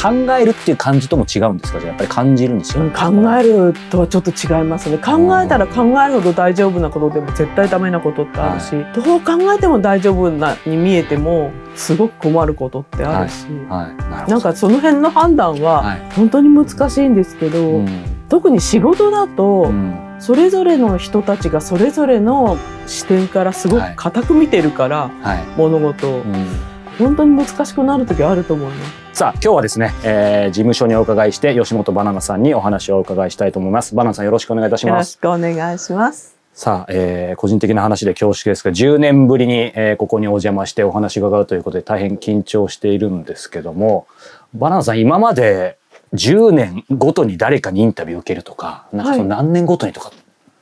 考えるっていう感じとも違うんですか？じゃあやっぱり感じるんですよ、うん考えるとはちょっと違いますね。考えたら考えるほど大丈夫なことでも絶対ダメなことってあるし、どう考えても大丈夫なに見えてもすごく困ることってあるし、はい。なるほど。なんかその辺の判断ははい。本当に難しいんですけど、うん。特に仕事だと、うん。それぞれの人たちがそれぞれの視点からすごく固く見てるから、はい。物事を。うん。本当に難しくなる時あると思います。さあ今日はですね、えー事務所にお伺いして吉本バナナさんにお話をお伺いしたいと思います。バナナさんよろしくお願いいたしよろしますくお願いします。さあ、えー個人的な話で恐縮ですが10年ぶりに、えーここにお邪魔してお話を伺うということで大変緊張しているんですけどもバナナさん今まで10年ごとに誰かにインタビュー受けるとかなんかそのはい。何年ごとにとかっ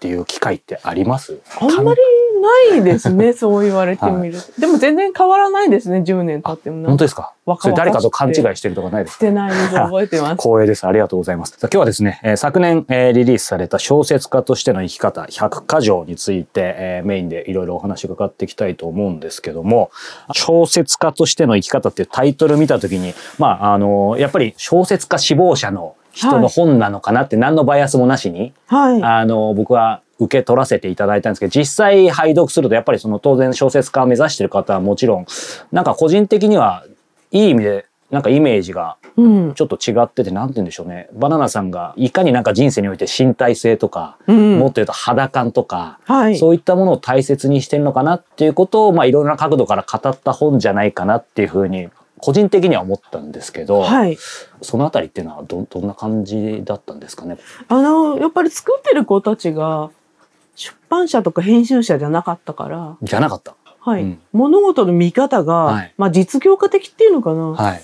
ていう機会ってあります、あんまりないですね、そう言われてみると。でも全然変わらないですね、10年経っても。本当ですか？それ誰かと勘違いしてるとかないですか？してないです、覚えてます。光栄です。ありがとうございます。今日はですね、えー昨年、えーリリースされた小説家としての生き方100箇条について、えーメインでいろいろお話を伺っていきたいと思うんですけども、小説家としての生き方っていうタイトル見たときに、まあ、あのやっぱり小説家志望者の人の本なのかなって何のバイアスもなしに、はい。あの僕は受け取らせていただいたんですけど実際拝読するとやっぱりその当然小説家を目指してる方はもちろんなんか個人的にはいい意味でなんかイメージがうん。ちょっと違っててなんて言うんでしょうねバナナさんがいかになんか人生において身体性とか、うんもっと言うと肌感とか、はい。そういったものを大切にしてるのかなっていうことをまあいろいろな角度から語った本じゃないかなっていうふうに個人的には思ったんですけど、はい。そのあたりっていうのはどどんな感じだったんですかね？あの、やっぱり作ってる子たちが、出版社とか編集者じゃなかったから、じゃなかった。はい。うん物事の見方が、はいまあ実業家的っていうのかな。はい。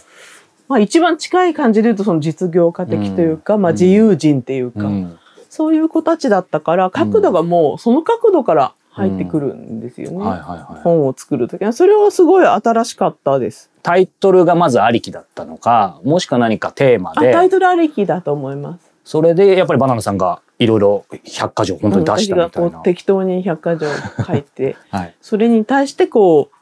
まあ一番近い感じで言うとその実業家的というか、うんまあ自由人っていうか、うんそういう子たちだったから、角度がもうその角度から入ってくるんですよね。はいはいはい。本を作るときは。それはすごい新しかったです。タイトルがまずありきだったのか、もしくは何かテーマあ、タイで、トルありきだと思います。それでやっぱりバナナさんがいろいろ100箇条本当に出したみたいな私がこう。適当に百科条書いて、はい。それに対してこう、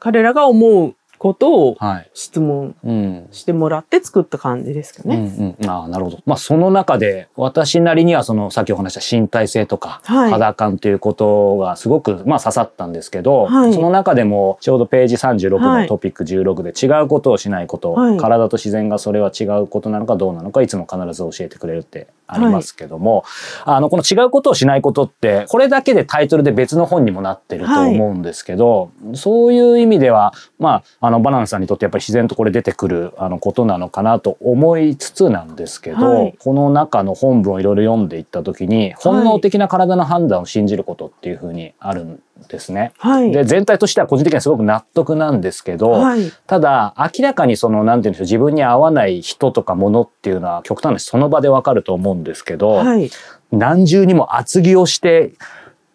彼らが思うことをはい。質問うん。してもらって作った感じですかうんね。うん、ああなるほど。まあその中で私なりにはそのさっきお話した身体性とかはい肌感ということがすごくまあ刺さったんですけど、はいその中でもちょうどページ36はいのトピック16で違うことをしないこと、はい体と自然がそれは違うことなのかどうなのかいつも必ず教えてくれるってありますけども、あのこの違うことをしないことってこれだけでタイトルで別の本にもなってると思うんですけど、そういう意味ではまああのバナナさんにとってやっぱり自然とこれ出てくるあのことなのかなと思いつつなんですけど、はいこの中の本文をいろいろ読んでいった時に本能的な体の判断を信じることっていうふうにあるんですね。はい。で全体としては個人的にはすごく納得なんですけど、はい。ただ明らかにそのなんて言うんでしょう自分に合わない人とかものっていうのは極端な話その場でわかると思うんですけど、はい。何重にも厚着をして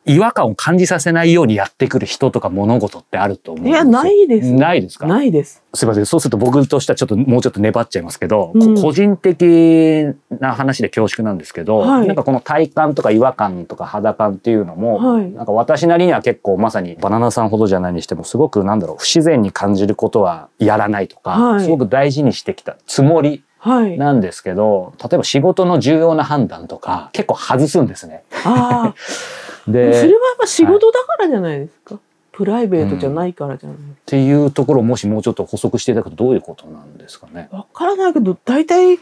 違和感を感じさせないようにやってくる人とか物事ってあると思うんですよ。いや、ないです。ないですか？ないです。すいません。そうすると僕としてはちょっともうちょっと粘っちゃいますけど、こうん個人的な話で恐縮なんですけど、はいなんかこの体感とか違和感とか肌感っていうのも、はいなんか私なりには結構まさにバナナさんほどじゃないにしてもすごくなんだろう、不自然に感じることはやらないとか、はいすごく大事にしてきたつもりはい。なんですけど、例えば仕事の重要な判断とか結構外すんですね。ああ。で、それはやっぱ仕事だからじゃないですか。プライベートじゃないからじゃない。っていうところをもしもうちょっと補足していただくとどういうことなんですかね。わからないけど、大体、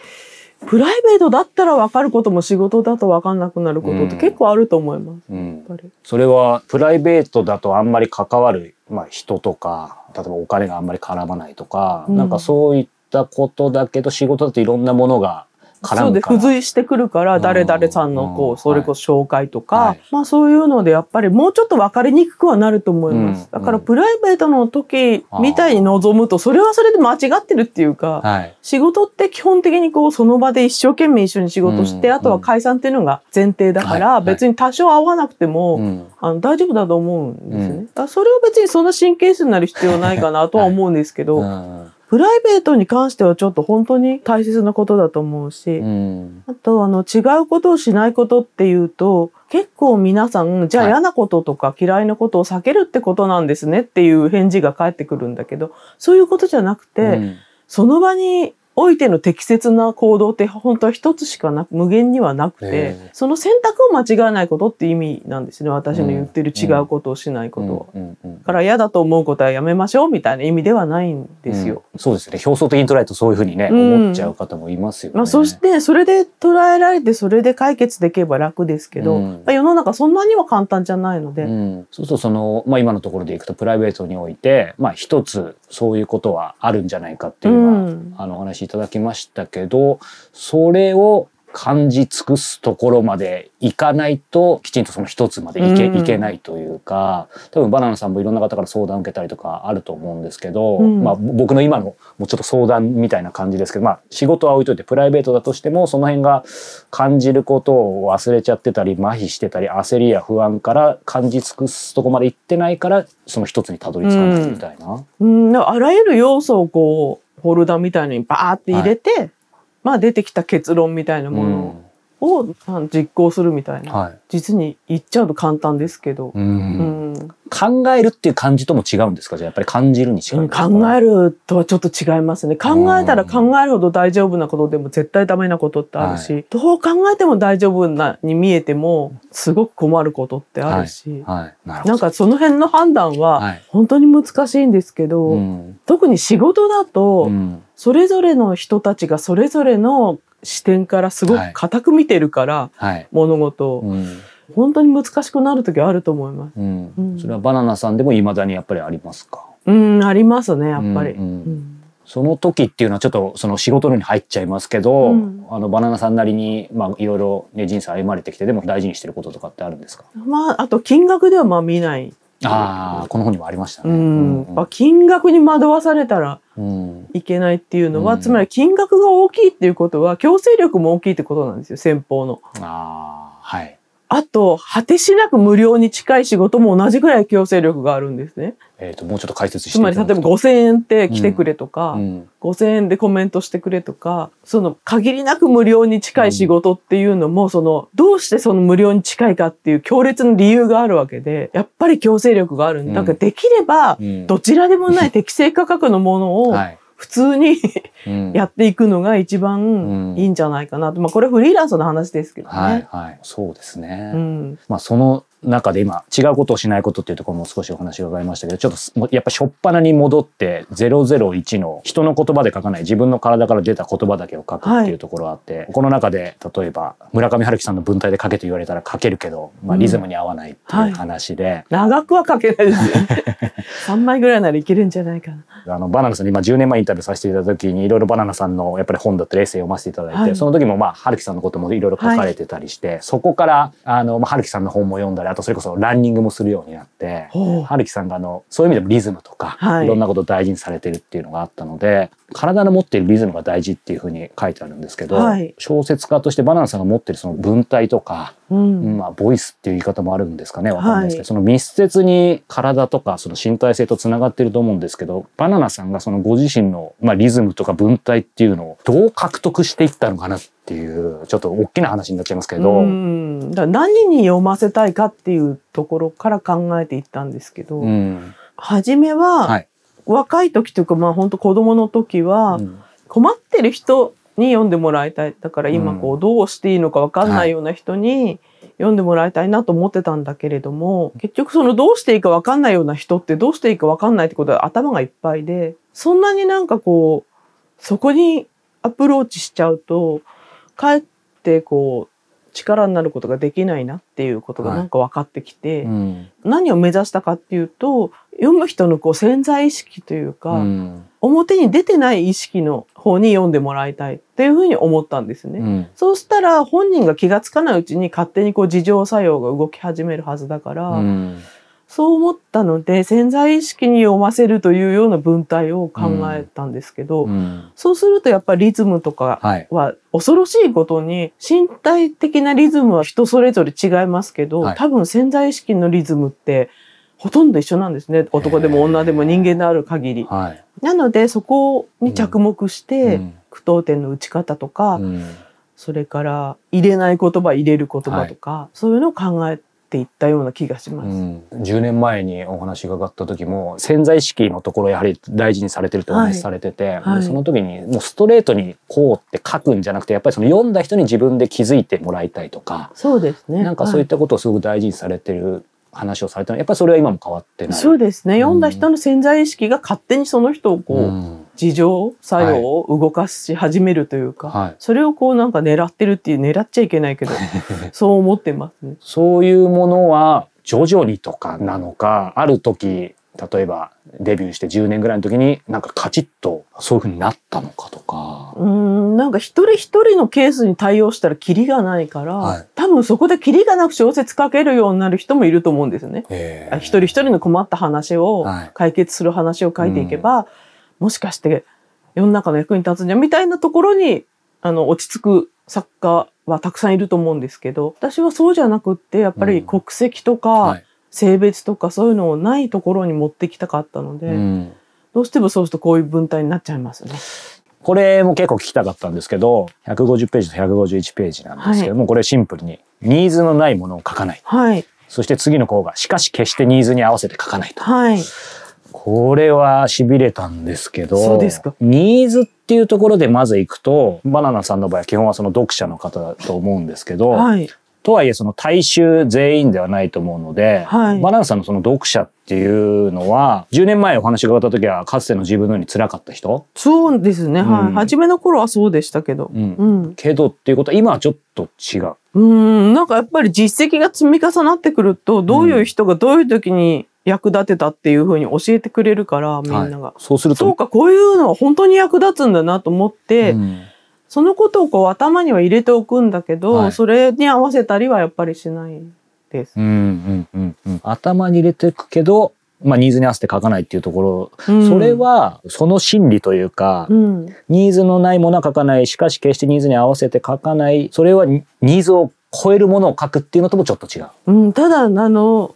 プライベートだったらわかることも仕事だとわかんなくなることって結構あると思います。うんやっぱりそれはプライベートだとあんまり関わる、まあ、人とか例えばお金があんまり絡まないとか、うんなんかそういったことだけど仕事だといろんなものが絡そうで付随してくるからうん。誰々さんのこうそれこそ紹介とか、はい。まあそういうのでやっぱりもうちょっと分かりにくくはなると思います、うん。だからプライベートの時みたいに望むとそれはそれで間違ってるっていうか、はい。仕事って基本的にこうその場で一生懸命一緒に仕事して、うん。あとは解散っていうのが前提だから、別に多少合わなくても、うん。あの大丈夫だと思うんですね、うん。それを別にそんな神経質になる必要ないかなとは思うんですけど、うんプライベートに関してはちょっと本当に大切なことだと思うし、うん。あとあの違うことをしないことっていうと結構皆さんじゃあはい嫌なこととか嫌いなことを避けるってことなんですねっていう返事が返ってくるんだけどそういうことじゃなくて、うん。その場においての適切な行動って本当は一つしかなく無限にはなくてえその選択を間違えないことって意味なんですね私の言ってる違うことをしないことは。うんから嫌だと思うことはやめましょうみたいな意味ではないんですよ。うん。そうですよね表層的に捉えるとそういうふうにね、うん。思っちゃう方もいますよね。まあ、そしてそれで捉えられてそれで解決できれば楽ですけど、世の中そんなには簡単じゃないので、うん、そうするとその、まあ、今のところでいくとプライベートにおいて、まあ、一つそういうことはあるんじゃないかっていうのは、うん。あのお話しいただきましたけどそれを感じ尽くすところまでいかないときちんとその一つまでいけ,、うん。いけないというか多分バナナさんもいろんな方から相談を受けたりとかあると思うんですけど、うん。まあ、ぼ僕の今のもうちょっと相談みたいな感じですけど、まあ、仕事は置いといてプライベートだとしてもその辺が感じることを忘れちゃってたり麻痺してたり焦りや不安から感じ尽くすとこまで行ってないからその一つにたどり着かないみたいな。うん、あらゆる要素をこうフォルダみたいのにバーって入れて、まあ出てきた結論みたいなものを、あ実行するみたいな、はい。実に言っちゃうと簡単ですけど、ううん。ん考えるっていう感じとも違うんですか？じゃあやっぱり感じるに違うんですか、考えるとはちょっと違いますね。考えたら考えるほど大丈夫なことでも絶対ダメなことってあるし、どう考えても大丈夫なに見えてもすごく困ることってあるし、はい、なるほど。なんかその辺の判断ははい。本当に難しいんですけど、うん。特に仕事だと、うん。それぞれの人たちがそれぞれの視点からすごく固く見てるから、はい。物事を、うん本当に難しくなる時はあると思います。うんうんそれはバナナさんでも未だにやっぱりありますか？うん、ありますね、やっぱり。うんうんうんその時っていうのはちょっとその仕事のに入っちゃいますけど、うんあのバナナさんなりにまあいろいろね人生歩まれてきてでも大事にしてることとかってあるんですか？まあ、あと金額ではまあ見ない。ああこの本にもありましたね。うんうんまあ金額に惑わされたらうんいけないっていうのは、うんつまり金額が大きいっていうことは強制力も大きいってことなんですよ先方の。ああはい。あと果てしなく無料に近い仕事も同じぐらい強制力があるんですね。えっ、ともうちょっと解説してつまり例えば5,000円って来てくれとか、うん。5,000円でコメントしてくれとかその限りなく無料に近い仕事っていうのも、そのどうしてその無料に近いかっていう強烈な理由があるわけでやっぱり強制力がある。んうん。だからできればうん。どちらでもない適正価格のものを はい。普通にうん。やっていくのが一うん。番いいんじゃないかなと、まあこれフリーランスの話ですけどね。はいはい。そうですね。うん。まあその中で今違うことをしないことっていうところも少しお話が伺いましたけどちょっとやっぱ初っ端に戻って001の人の言葉で書かない自分の体から出た言葉だけを書くっていうところがあって、この中で例えば村上春樹さんの文体で書けと言われたら書けるけど、まあ、リズムに合わないっていう話で、長くは書けないですよね。3枚ぐらいならいけるんじゃないかな。あのバナナさんに今10年前インタビューさせていただいた時にいろいろバナナさんのやっぱり本だったりエッセイを読ませていただいて、はいその時もまあ春樹さんのこともいろいろ書かれてたりして、そこからあの、まあ、春樹さんの本も読んだりあとそれこそランニングもするようになって春樹さんがあのそういう意味でもリズムとか、はい。い、ろんなことを大事にされてるっていうのがあったので体の持っているリズムが大事っていうふうに書いてあるんですけど、はい。小説家としてバナナさんが持ってるその文体とか、うん。まあ、ボイスっていう言い方もあるんですかねわかんないですけど、はい。その密接に体とかその身体性とつながってると思うんですけどバナナさんがそのご自身の、まあ、リズムとか文体っていうのをどう獲得していったのかなっていうちょっと大きな話になっちゃいますけど、何に読ませたいかっていうところから考えていったんですけど、うん。初めは、はい。若い時というかまあ本当子供の時は、うん。困ってる人に読んでもらいたい。だから今こうどうしていいのか分かんないような人に読んでもらいたいなと思ってたんだけれども結局そのどうしていいか分かんないような人ってどうしていいか分かんないってことは頭がいっぱいでそんなになんかこうそこにアプローチしちゃうとかえってこう力になることができないなっていうことがなんか分かってきて、うん。何を目指したかっていうと読む人のこう潜在意識というか、うん。表に出てない意識の方に読んでもらいたいっていうふうに思ったんですね。うん。そうしたら本人が気がつかないうちに勝手にこう自浄作用が動き始めるはずだから、うんそう思ったので潜在意識に読ませるというような文体を考えたんですけど、うん。そうするとやっぱりリズムとかはい。は恐ろしいことに身体的なリズムは人それぞれ違いますけど、はい。多分潜在意識のリズムってほとんど一緒なんですね。男でも女でも人間である限り。はい。なのでそこに着目して、うん。句読点の打ち方とか、うん。それから入れない言葉入れる言葉とか、そういうのを考えっていったような気がします。うん、10年前にお話伺った時も潜在意識のところやはり大事にされてるとお話しされてて、はいでその時にもうストレートにこうって書くんじゃなくてやっぱりその読んだ人に自分で気づいてもらいたいとか、そうですね。なんかそういったことをすごく大事にされてる話をされたのやっぱりそれは今も変わってない。そうですね。読んだ人の潜在意識が勝手にその人をこう、うん自浄作用を動かし始めるというか、はいそれをこうなんか狙ってるっていう狙っちゃいけないけど そう思ってますね。そういうものは徐々にとかなのかある時例えばデビューして10年ぐらいの時になんかカチッとそういうふうになったのかとか。うーんなんか一人一人のケースに対応したらキリがないから、はい多分そこでキリがなく小説書けるようになる人もいると思うんですよね。一人一人の困った話をはい解決する話を書いていけば、もしかして世の中の役に立つんじゃんみたいなところにあの落ち着く作家はたくさんいると思うんですけど私はそうじゃなくってやっぱり国籍とか、はい。性別とかそういうのをないところに持ってきたかったので、うん。どうしてもそうするとこういう文体になっちゃいますね。これも結構聞きたかったんですけど150ページと151ページなんですけども、これシンプルにニーズのないものを書かない。はい。そして次の項がしかし決してニーズに合わせて書かないと。はいこれは痺れたんですけどそうですか。ニーズっていうところでまず行くとバナナさんの場合は基本はその読者の方だと思うんですけど、はい。とはいえその大衆全員ではないと思うので、はい。バナナさんのその読者っていうのは10年前お話伺った時はかつての自分のように辛かった人？そうですね、はい。うん。初めの頃はそうでしたけど、うん。うん。けどっていうことは今はちょっと違う。うん。なんかやっぱり実績が積み重なってくるとどういう人がどういう時に役立てたっていうふうに教えてくれるからみんなが、はいそうすると。そうかこういうのは本当に役立つんだなと思って、うん。そのことをこう頭には入れておくんだけど、はい。それに合わせたりはやっぱりしないです。うんうんうんうん。頭に入れていくけど、まあ、ニーズに合わせて書かないっていうところ、うん。それはその心理というか、うん、ニーズのないものは書かない。しかし決してニーズに合わせて書かない。それはニニーズを超えるものを書くっていうのともちょっと違う。うん、ただあの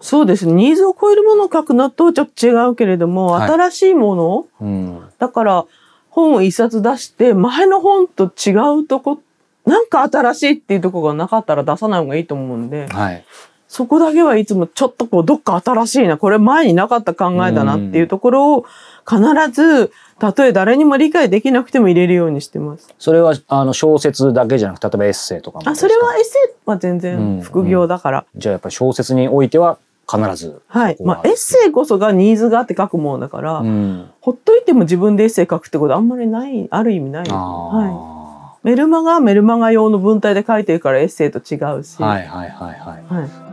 そうですね。ニーズを超えるものを書くのとちょっと違うけれども、はい。新しいものうん。だから本を一冊出して前の本と違うとこなんか新しいっていうとこがなかったら出さない方がいいと思うんではい。そこだけはいつもちょっとこうどっか新しいなこれ前になかった考えだなっていうところを必ずたとえ誰にも理解できなくても入れるようにしてます。それはあの小説だけじゃなくて例えばエッセイとかもあそれはエッセイは全然副業だから。じゃあやっぱり小説においては必ずはい。まあエッセイこそがニーズがあって書くものだから、うんほっといても自分でエッセイ書くってことあんまりない、ある意味ないね。はあい。メルマガはメルマガ用の文体で書いてるからエッセイと違うし。ーはいはいはいはいはい